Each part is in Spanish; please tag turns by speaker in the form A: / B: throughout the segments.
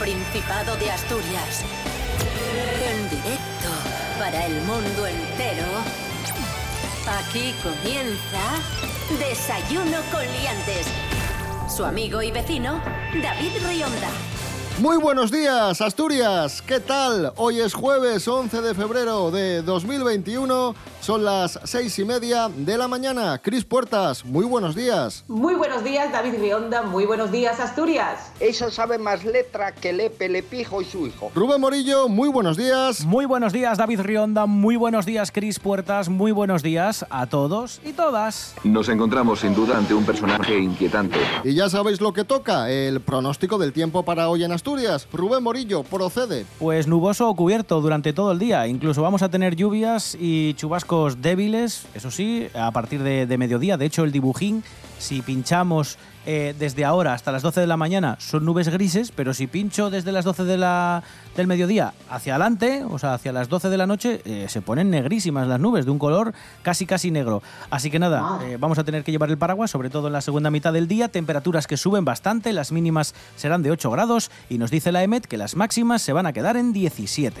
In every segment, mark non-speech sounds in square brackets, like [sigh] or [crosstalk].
A: Principado de Asturias. En directo para el mundo entero. Aquí comienza Desayuno con Liantes. Su amigo y vecino, David Rionda.
B: Muy buenos días, Asturias. ¿Qué tal? Hoy es jueves 11 de febrero de 2021. Son las seis y media de la mañana. Cris Puertas, muy buenos días.
C: Muy buenos días, David Rionda. Muy buenos días, Asturias.
D: Eso sabe más letra que Lepe, Lepijo y su hijo.
B: Rubén Morillo, muy buenos días.
E: Muy buenos días, David Rionda. Muy buenos días, Cris Puertas. Muy buenos días a todos y todas.
F: Nos encontramos sin duda ante un personaje inquietante.
B: Y ya sabéis lo que toca, el pronóstico del tiempo para hoy en Asturias. Rubén Morillo, procede.
E: Pues nuboso o cubierto durante todo el día. Incluso vamos a tener lluvias y chubascos débiles, eso sí, a partir de, de mediodía. De hecho, el dibujín, si pinchamos eh, desde ahora hasta las 12 de la mañana, son nubes grises, pero si pincho desde las 12 de la, del mediodía hacia adelante, o sea, hacia las 12 de la noche, eh, se ponen negrísimas las nubes, de un color casi casi negro. Así que nada, eh, vamos a tener que llevar el paraguas, sobre todo en la segunda mitad del día. Temperaturas que suben bastante, las mínimas serán de 8 grados y nos dice la EMET que las máximas se van a quedar en 17.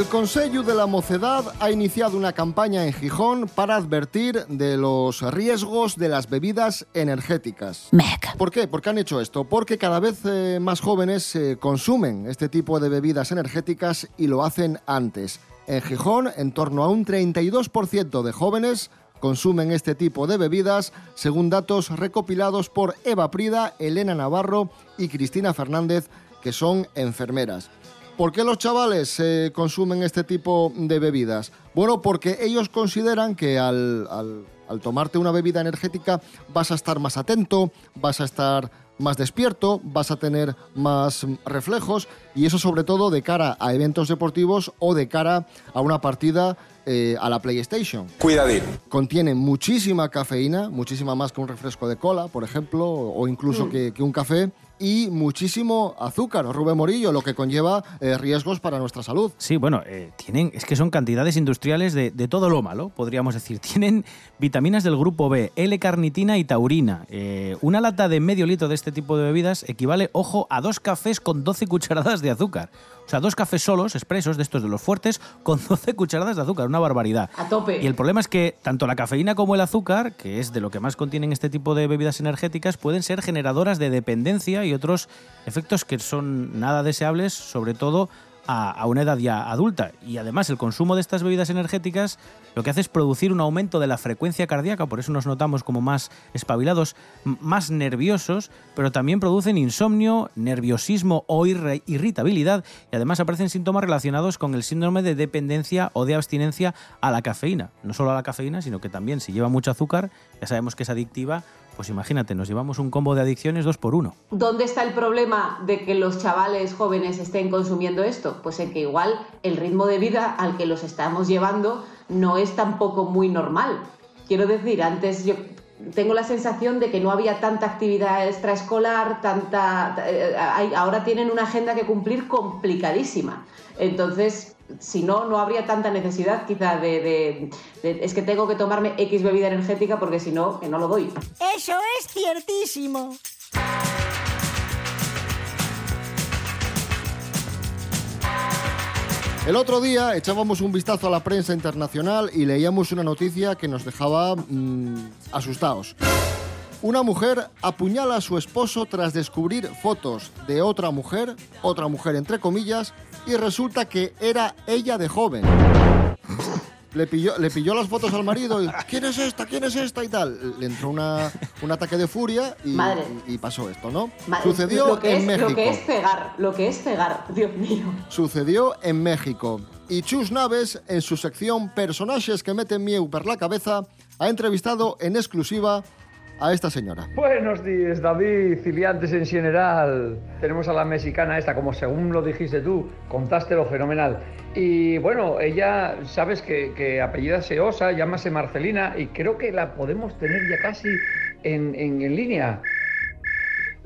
B: El Consejo de la Mocedad ha iniciado una campaña en Gijón para advertir de los riesgos de las bebidas energéticas. ¿Por qué? ¿Por qué han hecho esto? Porque cada vez eh, más jóvenes eh, consumen este tipo de bebidas energéticas y lo hacen antes. En Gijón, en torno a un 32% de jóvenes consumen este tipo de bebidas, según datos recopilados por Eva Prida, Elena Navarro y Cristina Fernández, que son enfermeras. ¿Por qué los chavales eh, consumen este tipo de bebidas? Bueno, porque ellos consideran que al, al- al tomarte una bebida energética vas a estar más atento, vas a estar más despierto, vas a tener más mm, reflejos y eso sobre todo de cara a eventos deportivos o de cara a una partida eh, a la PlayStation.
G: Cuidadín.
B: Contiene muchísima cafeína, muchísima más que un refresco de cola, por ejemplo, o incluso que, que un café, y muchísimo azúcar, Rubén Morillo, lo que conlleva eh, riesgos para nuestra salud.
E: Sí, bueno, eh, tienen, es que son cantidades industriales de, todo lo malo, podríamos decir. [laughs] Tienen vitaminas del grupo B, L-carnitina y taurina. Eh, una lata de medio litro de este tipo de bebidas equivale, ojo, a dos cafés con 12 cucharadas de azúcar. O sea, dos cafés solos, expresos, de estos de los fuertes, [laughs] con 12 cucharadas de azúcar, una barbaridad.
C: A tope.
E: Y el problema es que tanto la cafeína como el azúcar, que es de lo que más contienen este tipo de bebidas energéticas, pueden ser generadoras de dependencia y otros efectos que son nada deseables, sobre todo a, una edad ya adulta. Y además el consumo de estas bebidas energéticas lo que hace es producir un aumento de la frecuencia cardíaca, por eso nos notamos como más espabilados, más nerviosos, pero también producen insomnio, nerviosismo o irritabilidad y además aparecen síntomas relacionados con el síndrome de dependencia o de abstinencia a la cafeína. No solo a la cafeína, sino que también si lleva mucho azúcar, ya sabemos que es adictiva, pues imagínate, nos llevamos un combo de adicciones dos por uno.
C: ¿Dónde está el problema de que los chavales jóvenes estén consumiendo esto? Pues en que igual el ritmo de vida al que los estamos llevando no es tampoco muy normal. Quiero decir, antes yo tengo la sensación de que no había tanta actividad extraescolar, tanta eh, ahora tienen una agenda que cumplir complicadísima. Entonces, si no, no habría tanta necesidad quizá de, de- de- es que tengo que tomarme X bebida energética porque si no, que no lo doy.
H: Eso es ciertísimo.
B: El otro día echábamos un vistazo a la prensa internacional y leíamos una noticia que nos dejaba mm, asustados. Una mujer apuñala a su esposo tras descubrir fotos de otra mujer, otra mujer entre comillas, y resulta que era ella de joven. le pilló, le pilló las fotos al marido y ¿quién es esta? ¿quién es esta? y tal. Le entró una, un ataque de furia y,
C: Madre.
B: y- pasó esto, ¿no?
C: Ma-
B: Sucedió
C: lo que
B: en
C: es,
B: México.
C: Lo que es cegar, lo que es cegar, Dios mío.
B: Sucedió en México. Y Chus Naves, en su sección Personajes que meten mieu per la cabeza, ha entrevistado en exclusiva a esta señora.
G: Buenos días, David, Ciliantes en general. Tenemos a la mexicana esta, como según lo dijiste tú, contaste lo fenomenal. Y bueno, ella, sabes que, que apellida Seosa, llámase Marcelina, y creo que la podemos tener ya casi en, en- en línea.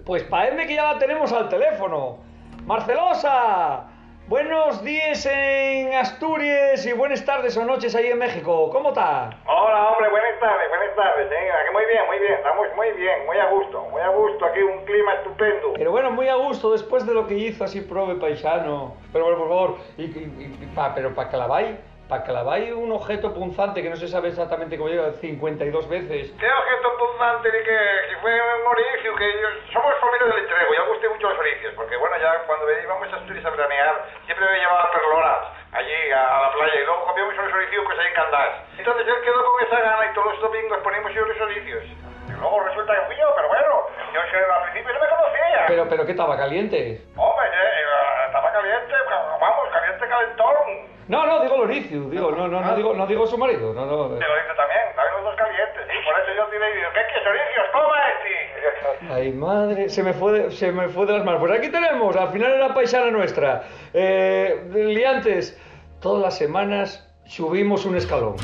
G: Pues parece que ya la tenemos al teléfono. Marcelosa, buenos días en Asturias y buenas tardes o noches ahí en México. ¿Cómo está?
I: Hola, hombre, buenas tardes, buenas tardes. ¿eh? Aquí Muy bien, muy bien, estamos muy bien, muy a gusto, muy a gusto. Aquí un clima estupendo.
G: Pero bueno, muy a gusto después de lo que hizo así prove paisano. Pero bueno, por favor, y, y- y pa- pero para que la vaya, para que la vaya un objeto punzante que no se sabe exactamente cómo llega 52 veces.
I: ¿Qué objeto punzante de que si fue un oricio? Que yo- somos familia del entrego, ya gusté mucho los oricios, porque bueno, ya cuando íbamos a Asturias a veranear, siempre me llevaba perloras allí a, a la playa y luego comíamos unos oricios pues ahí en. Entonces él quedó con esa gana y todos los domingos poníamos los oricios. Y luego resulta que fui yo, pero bueno, yo es que al principio no me conocía.
G: Pero, pero ¿qué estaba caliente?
I: Hombre, eh, estaba caliente, vamos, caliente calentón.
G: No, no, digo Loricio, digo, no, no, no digo, no digo su marido, no, no.
I: Te lo dice también, también los dos calientes. Y por eso yo y digo, ¿qué quieres, Oricios? Toma este.
G: Ay, madre, se me fue de, se me fue de las manos. Pues aquí tenemos, al final era paisana nuestra. Eh, liantes, todas las semanas subimos un escalón.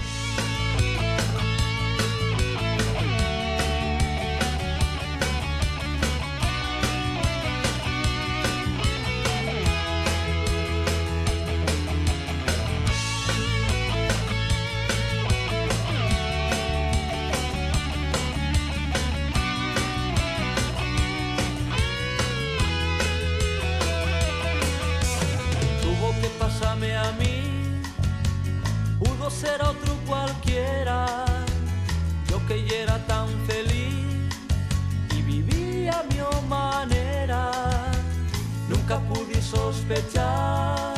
J: Pude sospechar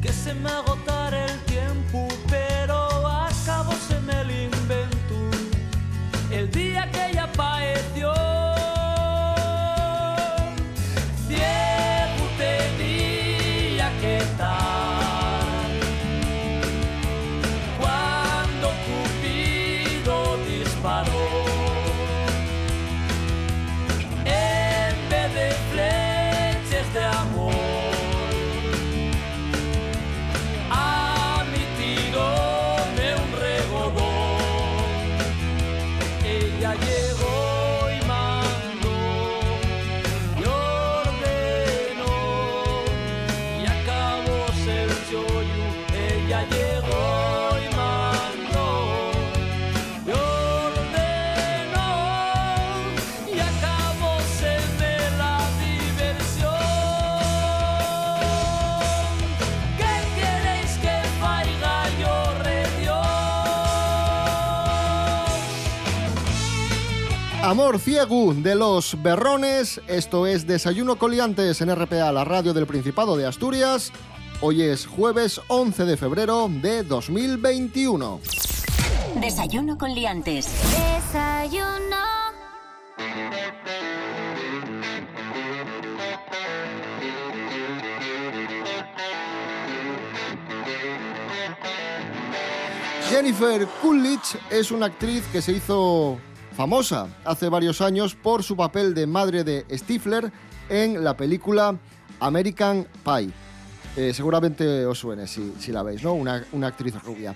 J: que se me Amor
B: ciego de los berrones, esto es Desayuno Coliantes en RPA, la radio del Principado de Asturias. Hoy es jueves 11 de febrero de 2021.
A: Desayuno con liantes.
H: Desayuno.
B: Jennifer Coolidge es una actriz que se hizo famosa hace varios años por su papel de madre de Stifler en la película American Pie. Eh, seguramente os suene si, si la veis, ¿no? Una, una actriz rubia.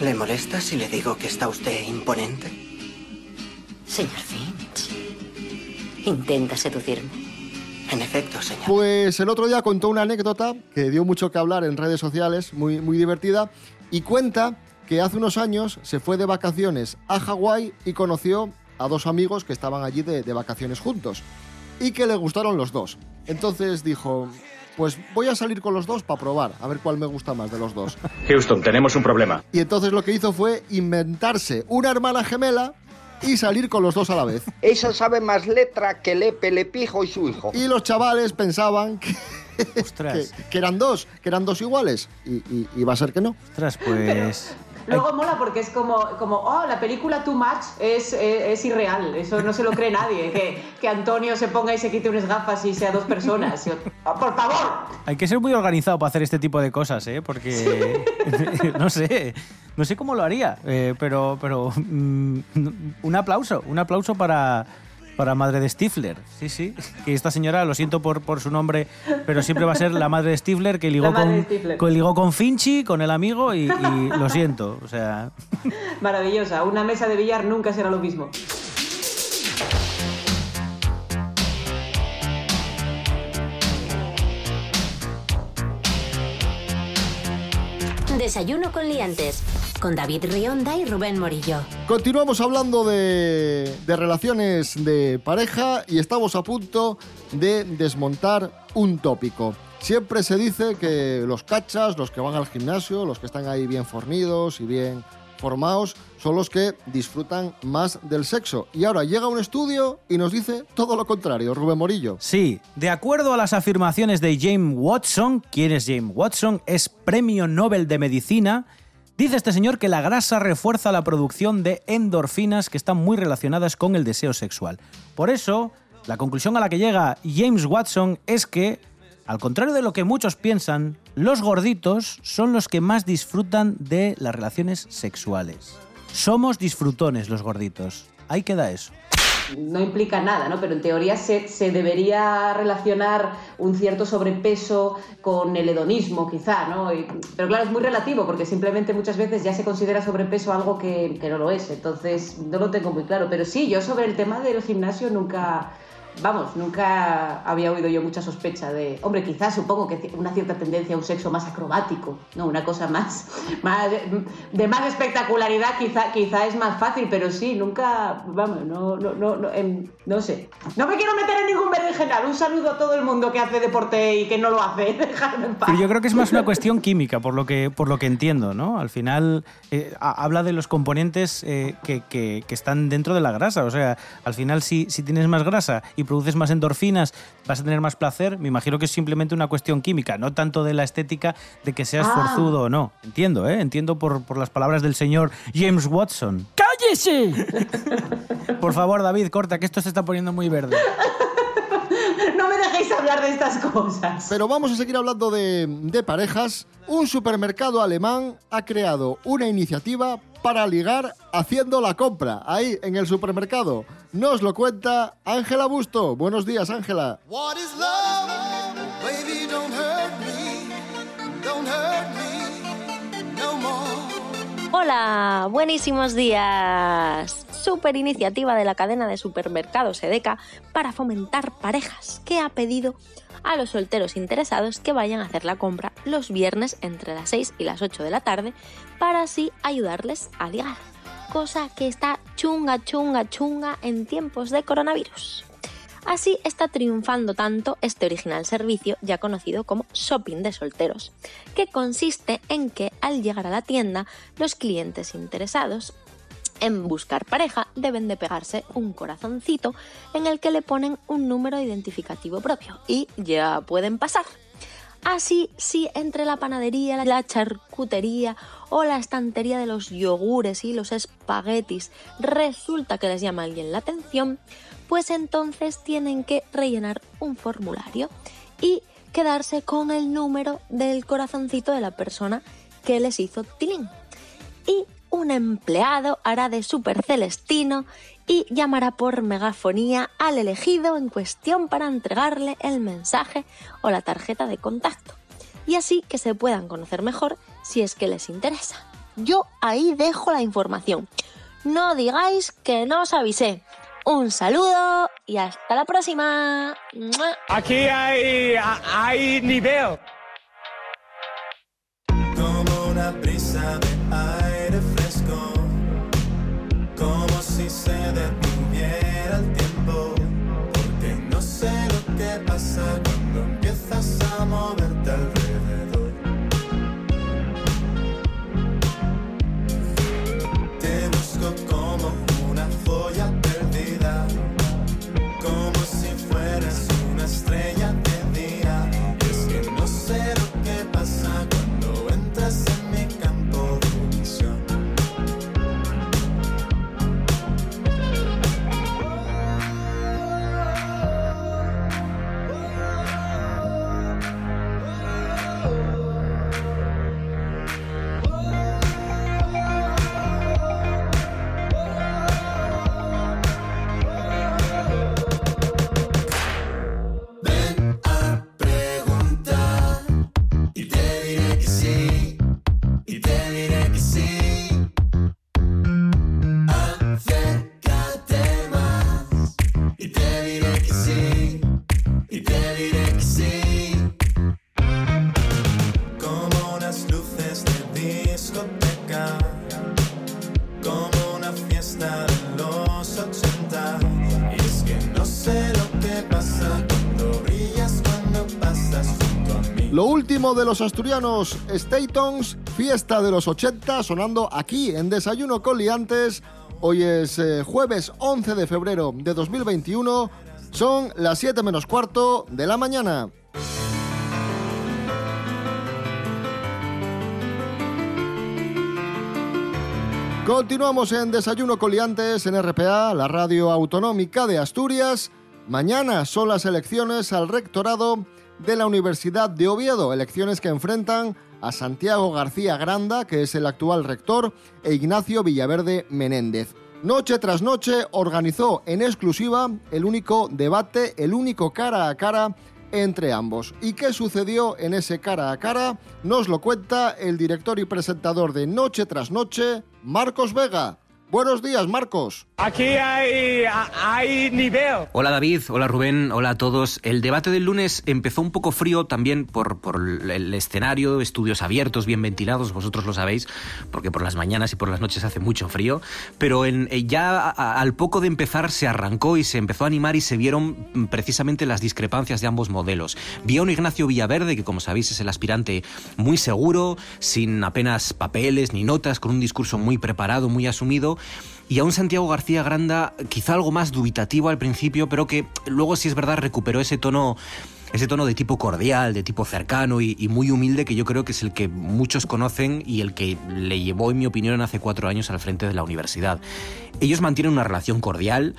K: ¿Le molesta si le digo que está usted imponente?
A: Señor Finch, intenta seducirme.
K: En efecto, señor.
B: Pues el otro día contó una anécdota que dio mucho que hablar en redes sociales, muy, muy divertida, y cuenta que hace unos años se fue de vacaciones a Hawái y conoció a dos amigos que estaban allí de, de vacaciones juntos y que le gustaron los dos. Entonces dijo, pues voy a salir con los dos para probar, a ver cuál me gusta más de los dos. [laughs]
L: Houston, tenemos un problema.
B: Y entonces lo que hizo fue inventarse una hermana gemela y salir con los dos a la vez. [laughs]
D: Esa sabe más letra que Lepe, Lepijo y su hijo.
B: Y los chavales pensaban que,
E: Ostras. [laughs]
B: que, que eran dos, que eran dos iguales. Y, y- y va a ser que no.
E: Ostras, pues.
C: Luego mola porque es como, como oh, la película Too Much es, es, es irreal, eso no se lo cree nadie, que, que Antonio se ponga y se quite unas gafas y sea dos personas. Yo, "Oh, por favor,
E: Hay que ser muy organizado para hacer este tipo de cosas, ¿eh? Porque. [laughs] no sé. No sé cómo lo haría. eh, pero. pero mm, un aplauso. Un aplauso para. Para madre de Stifler, sí, sí. Que esta señora, lo siento por, por su nombre, pero siempre va a ser la madre de Stifler que ligó, con,
C: Stifler.
E: con- ligó con Finchi, con el amigo, y, y lo siento. O sea,
C: maravillosa, una mesa de billar nunca será lo mismo.
A: Desayuno con liantes. Con David Rionda y Rubén Morillo.
B: Continuamos hablando de, de relaciones de pareja y estamos a punto de desmontar un tópico. Siempre se dice que los cachas, los que van al gimnasio, los que están ahí bien fornidos y bien formados, son los que disfrutan más del sexo. Y ahora llega un estudio y nos dice todo lo contrario, Rubén Morillo.
E: Sí, de acuerdo a las afirmaciones de James Watson, ¿quién es James Watson? Es premio Nobel de Medicina. Dice este señor que la grasa refuerza la producción de endorfinas que están muy relacionadas con el deseo sexual. Por eso, la conclusión a la que llega James Watson es que, al contrario de lo que muchos piensan, los gorditos son los que más disfrutan de las relaciones sexuales. Somos disfrutones los gorditos. Ahí queda eso.
C: No implica nada, ¿no? Pero en teoría se, se debería relacionar un cierto sobrepeso con el hedonismo, quizá, ¿no? Pero claro, es muy relativo, porque simplemente muchas veces ya se considera sobrepeso algo que, que no lo es. Entonces, no lo tengo muy claro. Pero sí, yo sobre el tema del gimnasio nunca. Vamos, nunca había oído yo mucha sospecha de. Hombre, quizás supongo que una cierta tendencia a un sexo más acrobático, ¿no? Una cosa más. [laughs] más de más espectacularidad, quizá, quizá es más fácil, pero sí, nunca. Vamos, no, no, no, no, em, no sé. No me quiero meter en ningún berenjenal. Un saludo a todo el mundo que hace deporte y que no lo hace. [laughs] Dejadme en paz.
E: Pero yo creo que es más una cuestión química, por lo que, por lo que entiendo, ¿no? Al final eh, ha- habla de los componentes eh, que, que- que están dentro de la grasa. O sea, al final si, si tienes más grasa y produces más endorfinas, vas a tener más placer. Me imagino que es simplemente una cuestión química, no tanto de la estética de que seas
L: Ah.
E: forzudo o no. Entiendo, ¿eh? Entiendo por, por las palabras del señor James Watson.
L: ¡Cállese! [laughs]
E: Por favor, David, corta, que esto se está poniendo muy verde.
C: No me dejéis hablar de estas cosas.
B: Pero vamos a seguir hablando de, de parejas. Un supermercado alemán ha creado una iniciativa para ligar haciendo la compra, ahí en el supermercado. Nos lo cuenta Ángela Busto. Buenos días, Ángela.
M: What is?
N: Hola, buenísimos días. Super iniciativa de la cadena de supermercados Edeka para fomentar parejas que ha pedido a los solteros interesados que vayan a hacer la compra los viernes entre las 6 y las 8 de la tarde para así ayudarles a ligar. Cosa que está chunga, chunga, chunga en tiempos de coronavirus. Así está triunfando tanto este original servicio ya conocido como shopping de solteros, que consiste en que al llegar a la tienda los clientes interesados en buscar pareja deben de pegarse un corazoncito en el que le ponen un número identificativo propio y ya pueden pasar. Así, si entre la panadería, la charcutería o la estantería de los yogures y los espaguetis resulta que les llama alguien la atención, pues entonces tienen que rellenar un formulario y quedarse con el número del corazoncito de la persona que les hizo tilín. Y un empleado hará de super celestino y llamará por megafonía al elegido en cuestión para entregarle el mensaje o la tarjeta de contacto. Y así que se puedan conocer mejor si es que les interesa. Yo ahí dejo la información. No digáis que no os avisé. Un saludo y hasta la próxima. ¡Mua!
L: Aquí hay, hay nivel.
M: Como una brisa de aire fresco, como si se detuviera Lo
B: último de los asturianos Statons, fiesta de los 80, sonando aquí en Desayuno con Liantes. Hoy es eh, jueves 11 de febrero de 2021. Son las 7 menos cuarto de la mañana. Continuamos en Desayuno Coliantes en RPA, la radio autonómica de Asturias. Mañana son las elecciones al rectorado de la Universidad de Oviedo, elecciones que enfrentan a Santiago García Granda, que es el actual rector, e Ignacio Villaverde Menéndez. Noche tras noche organizó en exclusiva el único debate, el único cara a cara entre ambos. ¿Y qué sucedió en ese cara a cara? Nos lo cuenta el director y presentador de Noche tras Noche, Marcos Vega. Buenos días, Marcos.
L: Aquí hay, hay nivel.
O: Hola David, hola Rubén, hola a todos. El debate del lunes empezó un poco frío también por, por el escenario, estudios abiertos, bien ventilados, vosotros lo sabéis, porque por las mañanas y por las noches hace mucho frío, pero en, eh, ya al poco de empezar se arrancó y se empezó a animar y se vieron precisamente las discrepancias de ambos modelos. Vi a un Ignacio Villaverde, que como sabéis es el aspirante muy seguro, sin apenas papeles ni notas, con un discurso muy preparado, muy asumido, y a un Santiago García Granda quizá algo más dubitativo al principio, pero que luego sí es verdad recuperó ese tono ese tono de tipo cordial, de tipo cercano y, muy humilde que yo creo que es el que muchos conocen y el que le llevó, en mi opinión, hace cuatro años al frente de la universidad. Ellos mantienen una relación cordial,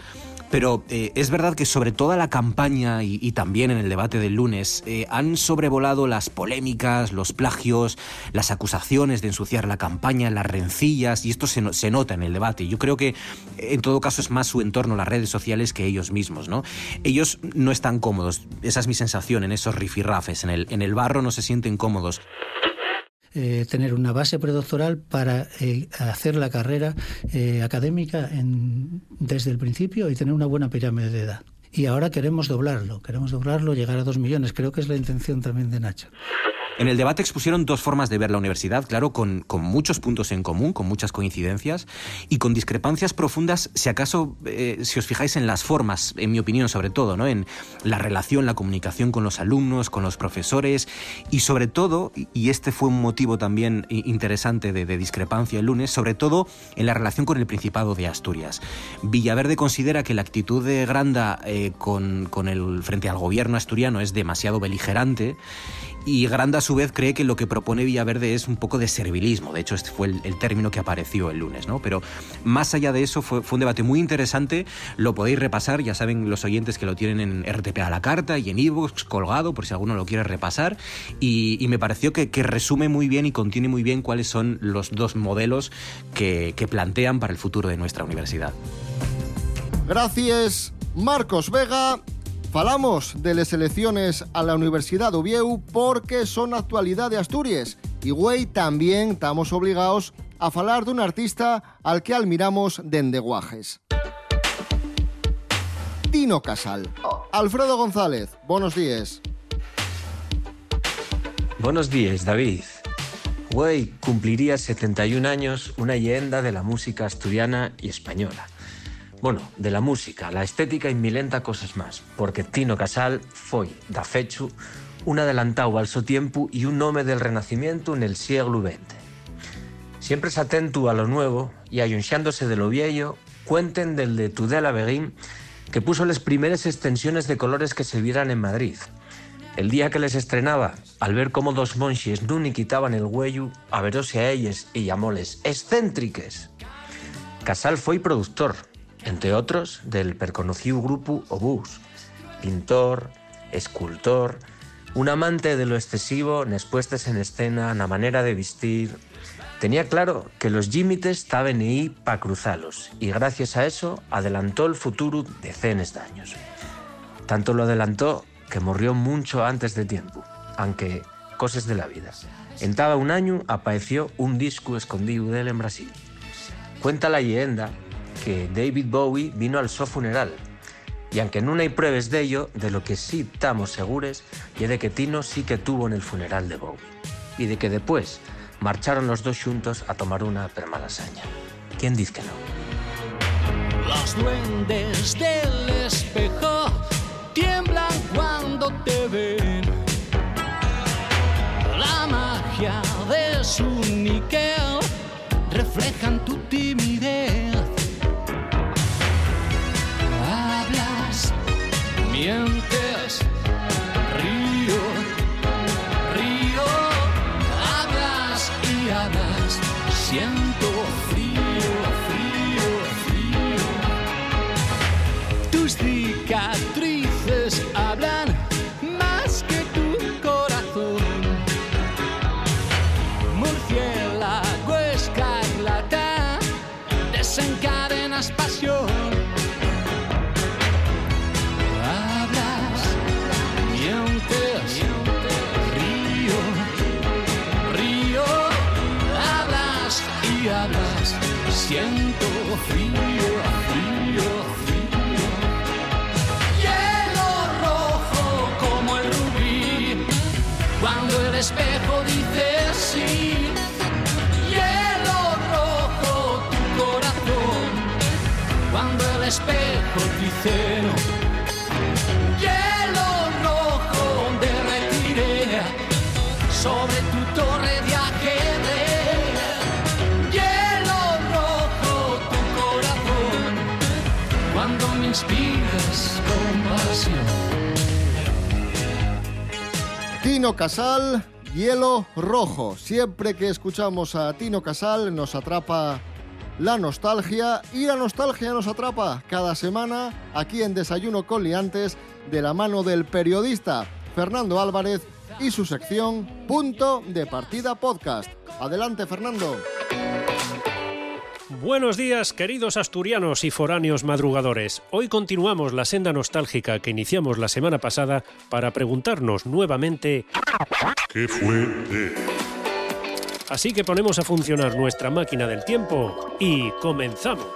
O: pero eh, es verdad que sobre toda la campaña y, también en el debate del lunes eh, han sobrevolado las polémicas, los plagios, las acusaciones de ensuciar la campaña, las rencillas, y esto se, se, nota en el debate. Yo creo que en todo caso es más su entorno, las redes sociales, que ellos mismos. ¿no? Ellos no están cómodos, esa es mi sensación en esos rifirrafes, en el, en el barro no se sienten cómodos.
P: Eh, tener una base predoctoral para eh, hacer la carrera eh, académica en, desde el principio y tener una buena pirámide de edad. Y ahora queremos doblarlo, queremos doblarlo, llegar a dos millones. Creo que es la intención también de Nacho.
O: En el debate expusieron dos formas de ver la universidad, claro, con, con muchos puntos en común, con muchas coincidencias y con discrepancias profundas, si acaso, eh, si os fijáis en las formas, en mi opinión sobre todo, ¿no? en la relación, la comunicación con los alumnos, con los profesores y sobre todo, y este fue un motivo también interesante de, de discrepancia el lunes, sobre todo en la relación con el Principado de Asturias. Villaverde considera que la actitud de Granda eh, con, con el, frente al gobierno asturiano es demasiado beligerante y Granda a su vez cree que lo que propone Villaverde es un poco de servilismo. De hecho, este fue el, término que apareció el lunes, ¿no? Pero más allá de eso, fue, un debate muy interesante. Lo podéis repasar, ya saben los oyentes que lo tienen en RTP a la carta y en ebooks colgado, por si alguno lo quiere repasar. Y, me pareció que, resume muy bien y contiene muy bien cuáles son los dos modelos que plantean para el futuro de nuestra universidad.
B: Gracias, Marcos Vega. Falamos de las elecciones a la Universidad de Oviedo porque son actualidad de Asturias. Y güey, también estamos obligados a falar de un artista al que admiramos de endeguajes. Tino Casal. Alfredo González, buenos días.
Q: Buenos días, David. Güey cumpliría 71 años una leyenda de la música asturiana y española. Bueno, de la música, la estética y milenta cosas más, porque Tino Casal foi, da fechu, un adelantado al su tiempo y un nome del renacimiento en el siglo XX. Siempre es atento a lo nuevo y ayunciándose de lo viejo, cuenten del de Tudela Beguín, que puso las primeras extensiones de colores que se vieran en Madrid. El día que les estrenaba, al ver cómo dos monjes no ni quitaban el huello, averose a ellos y llamóles excéntriques. Casal fue productor, entre otros del perconocido grupo Obús, pintor, escultor, un amante de lo excesivo nes puestas en escena, na manera de vestir. Tenía claro que los límites estaban ahí para cruzarlos y gracias a eso adelantó el futuro decenas de años. Tanto lo adelantó que murió mucho antes de tiempo, aunque cosas de la vida. En cada un año apareció un disco escondido de él en Brasil. Cuenta la leyenda que David Bowie vino al su funeral. Y aunque no hay pruebas de ello, de lo que sí estamos seguros es de que Tino sí que tuvo en el funeral de Bowie. Y de que después marcharon los dos juntos a tomar una per malasaña. ¿Quién dice que no?
J: Los duendes del espejo tiemblan cuando te ven.
R: La magia de su níquel tu timidez. Hielo rojo derretiré sobre tu torre de ajedrez. Hielo rojo tu corazón, cuando me inspiras compasión.
B: Tino Casal, Hielo Rojo. Siempre que escuchamos a Tino Casal nos atrapa la nostalgia y la nostalgia nos atrapa cada semana aquí en Desayuno con Liantes de la mano del periodista Fernando Álvarez y su sección Punto de Partida Podcast. Adelante Fernando.
S: Buenos días, queridos asturianos y foráneos madrugadores. Hoy continuamos la senda nostálgica que iniciamos la semana pasada para preguntarnos nuevamente
T: ¿Qué fue de?
S: Así que ponemos a funcionar nuestra máquina del tiempo y comenzamos.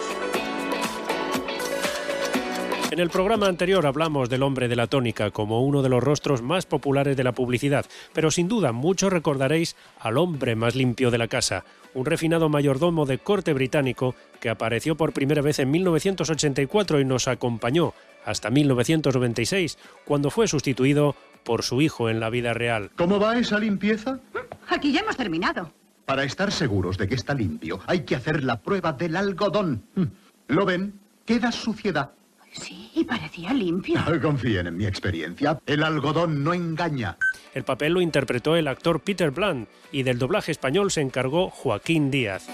S: En el programa anterior hablamos del hombre de la tónica como uno de los rostros más populares de la publicidad, pero sin duda muchos recordaréis al hombre más limpio de la casa, un refinado mayordomo de corte británico que apareció por primera vez en 1984 y nos acompañó hasta 1996, cuando fue sustituido por su hijo en la vida real.
T: ¿Cómo va esa limpieza?
U: Aquí ya hemos terminado.
T: Para estar seguros de que está limpio, hay que hacer la prueba del algodón. Mm. ¿Lo ven? Queda suciedad.
U: Sí, parecía limpio. [laughs]
T: Confíen en mi experiencia. El algodón no engaña.
S: El papel lo interpretó el actor Peter Bland y del doblaje español se encargó Joaquín Díaz.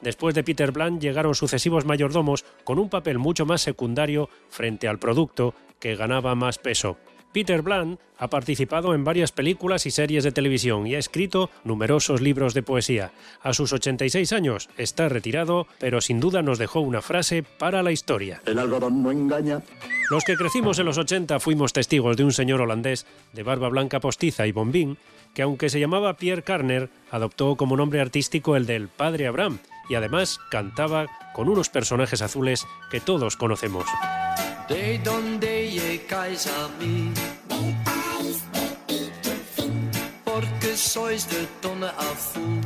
S: Después de Peter Bland llegaron sucesivos mayordomos con un papel mucho más secundario frente al producto que ganaba más peso. Peter Bland ha participado en varias películas y series de televisión y ha escrito numerosos libros de poesía. A sus 86 años está retirado, pero sin duda nos dejó una frase para la historia.
T: El algodón no engaña.
S: Los que crecimos en los 80 fuimos testigos de un señor holandés de barba blanca postiza y bombín, que aunque se llamaba Pierre Carner, adoptó como nombre artístico el del Padre Abraham y además cantaba con unos personajes azules que todos conocemos.
J: De donde llegáis a mí. Porque sois de tono azul.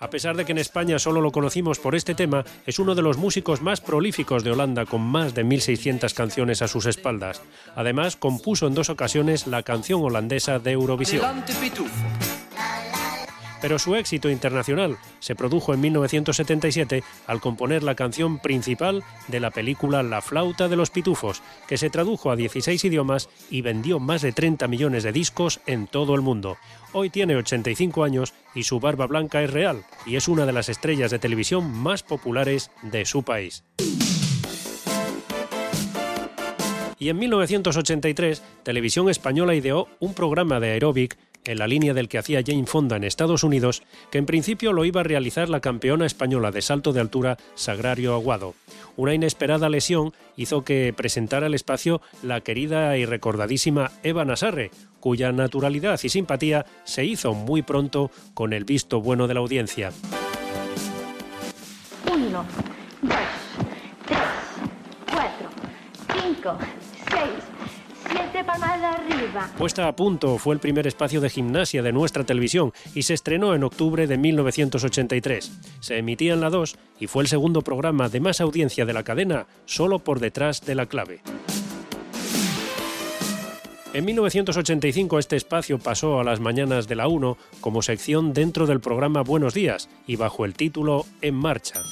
S: A pesar de que en España solo lo conocimos por este tema, es uno de los músicos más prolíficos de Holanda con más de 1.600 canciones a sus espaldas. Además, compuso en dos ocasiones la canción holandesa de Eurovisión.
J: Pitufo.
S: Pero su éxito internacional se produjo en 1977 al componer la canción principal de la película La flauta de los pitufos, que se tradujo a 16 idiomas y vendió más de 30 millones de discos en todo el mundo. Hoy tiene 85 años y su barba blanca es real y es una de las estrellas de televisión más populares de su país. Y en 1983, Televisión Española ideó un programa de aeróbic en la línea del que hacía Jane Fonda en Estados Unidos, que en principio lo iba a realizar la campeona española de salto de altura Sagrario Aguado. Una inesperada lesión hizo que presentara el espacio la querida y recordadísima Eva Nasarre, cuya naturalidad y simpatía se hizo muy pronto con el visto bueno de la audiencia.
U: Uno, dos, tres, cuatro, cinco,
S: Puesta a punto fue el primer espacio de gimnasia de nuestra televisión y se estrenó en octubre de 1983. Se emitía en la 2 y fue el segundo programa de más audiencia de la cadena, solo por detrás de la clave. En 1985 este espacio pasó a las mañanas de la 1 como sección dentro del programa Buenos Días y bajo el título En Marcha.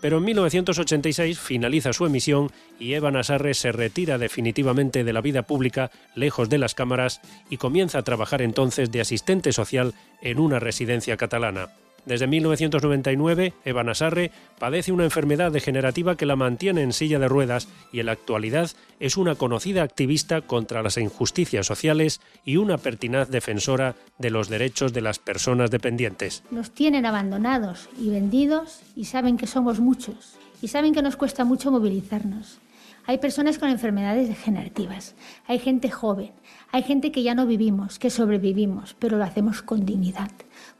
S: Pero en 1986 finaliza su emisión y Eva Nasarre se retira definitivamente de la vida pública, lejos de las cámaras, y comienza a trabajar entonces de asistente social en una residencia catalana. Desde 1999, Eva Nasarre padece una enfermedad degenerativa que la mantiene en silla de ruedas y en la actualidad es una conocida activista contra las injusticias sociales y una pertinaz defensora de los derechos de las personas dependientes.
V: Nos tienen abandonados y vendidos y saben que somos muchos y saben que nos cuesta mucho movilizarnos. Hay personas con enfermedades degenerativas, hay gente joven, hay gente que ya no vivimos, que sobrevivimos, pero lo hacemos con dignidad,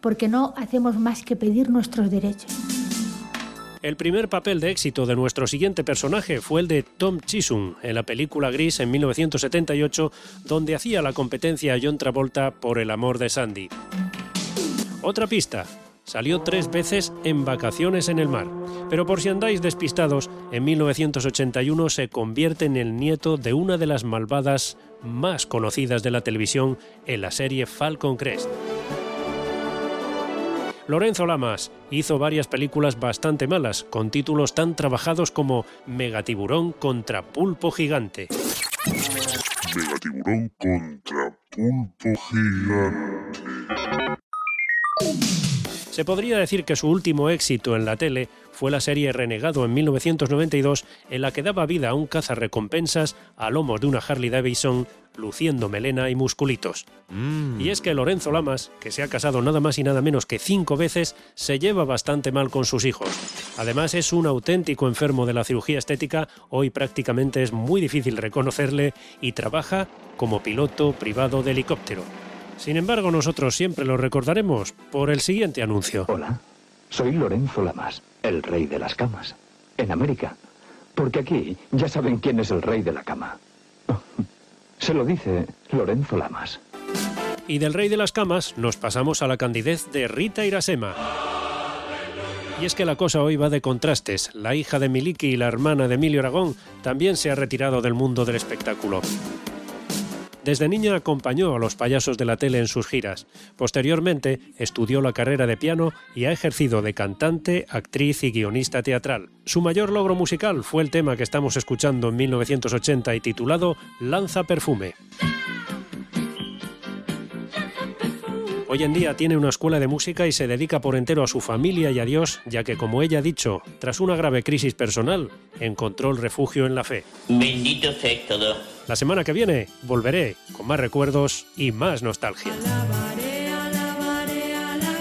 V: porque no hacemos más que pedir nuestros derechos.
S: El primer papel de éxito de nuestro siguiente personaje fue el de Tom Chisum en la película Gris en 1978, donde hacía la competencia a John Travolta por el amor de Sandy. Otra pista. Salió tres veces en Vacaciones en el Mar, pero por si andáis despistados, en 1981 se convierte en el nieto de una de las malvadas más conocidas de la televisión en la serie Falcon Crest. Lorenzo Lamas hizo varias películas bastante malas, con títulos tan trabajados como Megatiburón contra Pulpo Gigante.
W: Megatiburón contra pulpo gigante.
S: Se podría decir que su último éxito en la tele fue la serie Renegado en 1992, en la que daba vida a un cazarrecompensas a lomos de una Harley Davidson, luciendo melena y musculitos. Y es que Lorenzo Lamas, que se ha casado nada más y nada menos que cinco veces, se lleva bastante mal con sus hijos. Además es un auténtico enfermo de la cirugía estética, hoy prácticamente es muy difícil reconocerle y trabaja como piloto privado de helicóptero. Sin embargo, nosotros siempre lo recordaremos por el siguiente anuncio.
X: Hola, soy Lorenzo Lamas, el rey de las camas. En América. Porque aquí ya saben quién es el rey de la cama. [laughs] Se lo dice Lorenzo Lamas.
S: Y del rey de las camas nos pasamos a la candidez de Rita Irasema. Y es que la cosa hoy va de contrastes. La hija de Miliki y la hermana de Emilio Aragón también se ha retirado del mundo del espectáculo. Desde niña acompañó a los payasos de la tele en sus giras. Posteriormente estudió la carrera de piano y ha ejercido de cantante, actriz y guionista teatral. Su mayor logro musical fue el tema que estamos escuchando en 1980 y titulado Lanza Perfume. Hoy en día tiene una escuela de música y se dedica por entero a su familia y a Dios, ya que, como ella ha dicho, tras una grave crisis personal, encontró el refugio en la fe.
Y: Bendito sea todo.
S: La semana que viene volveré con más recuerdos y más nostalgia.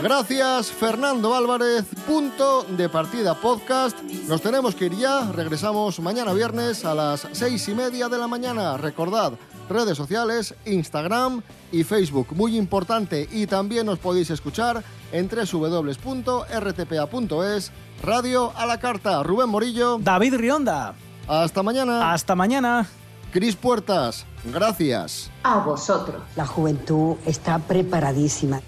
B: Gracias, Fernando Álvarez. Punto de partida podcast. Nos tenemos que ir ya. Regresamos mañana viernes a las seis y media de la mañana. Recordad, redes sociales, Instagram y Facebook. Muy importante. Y también nos podéis escuchar en www.rtpa.es. Radio a la carta. Rubén Morillo.
E: David Rionda.
B: Hasta mañana.
E: Hasta mañana.
B: Cris Puertas. Gracias.
C: A vosotros.
Z: La juventud está preparadísima.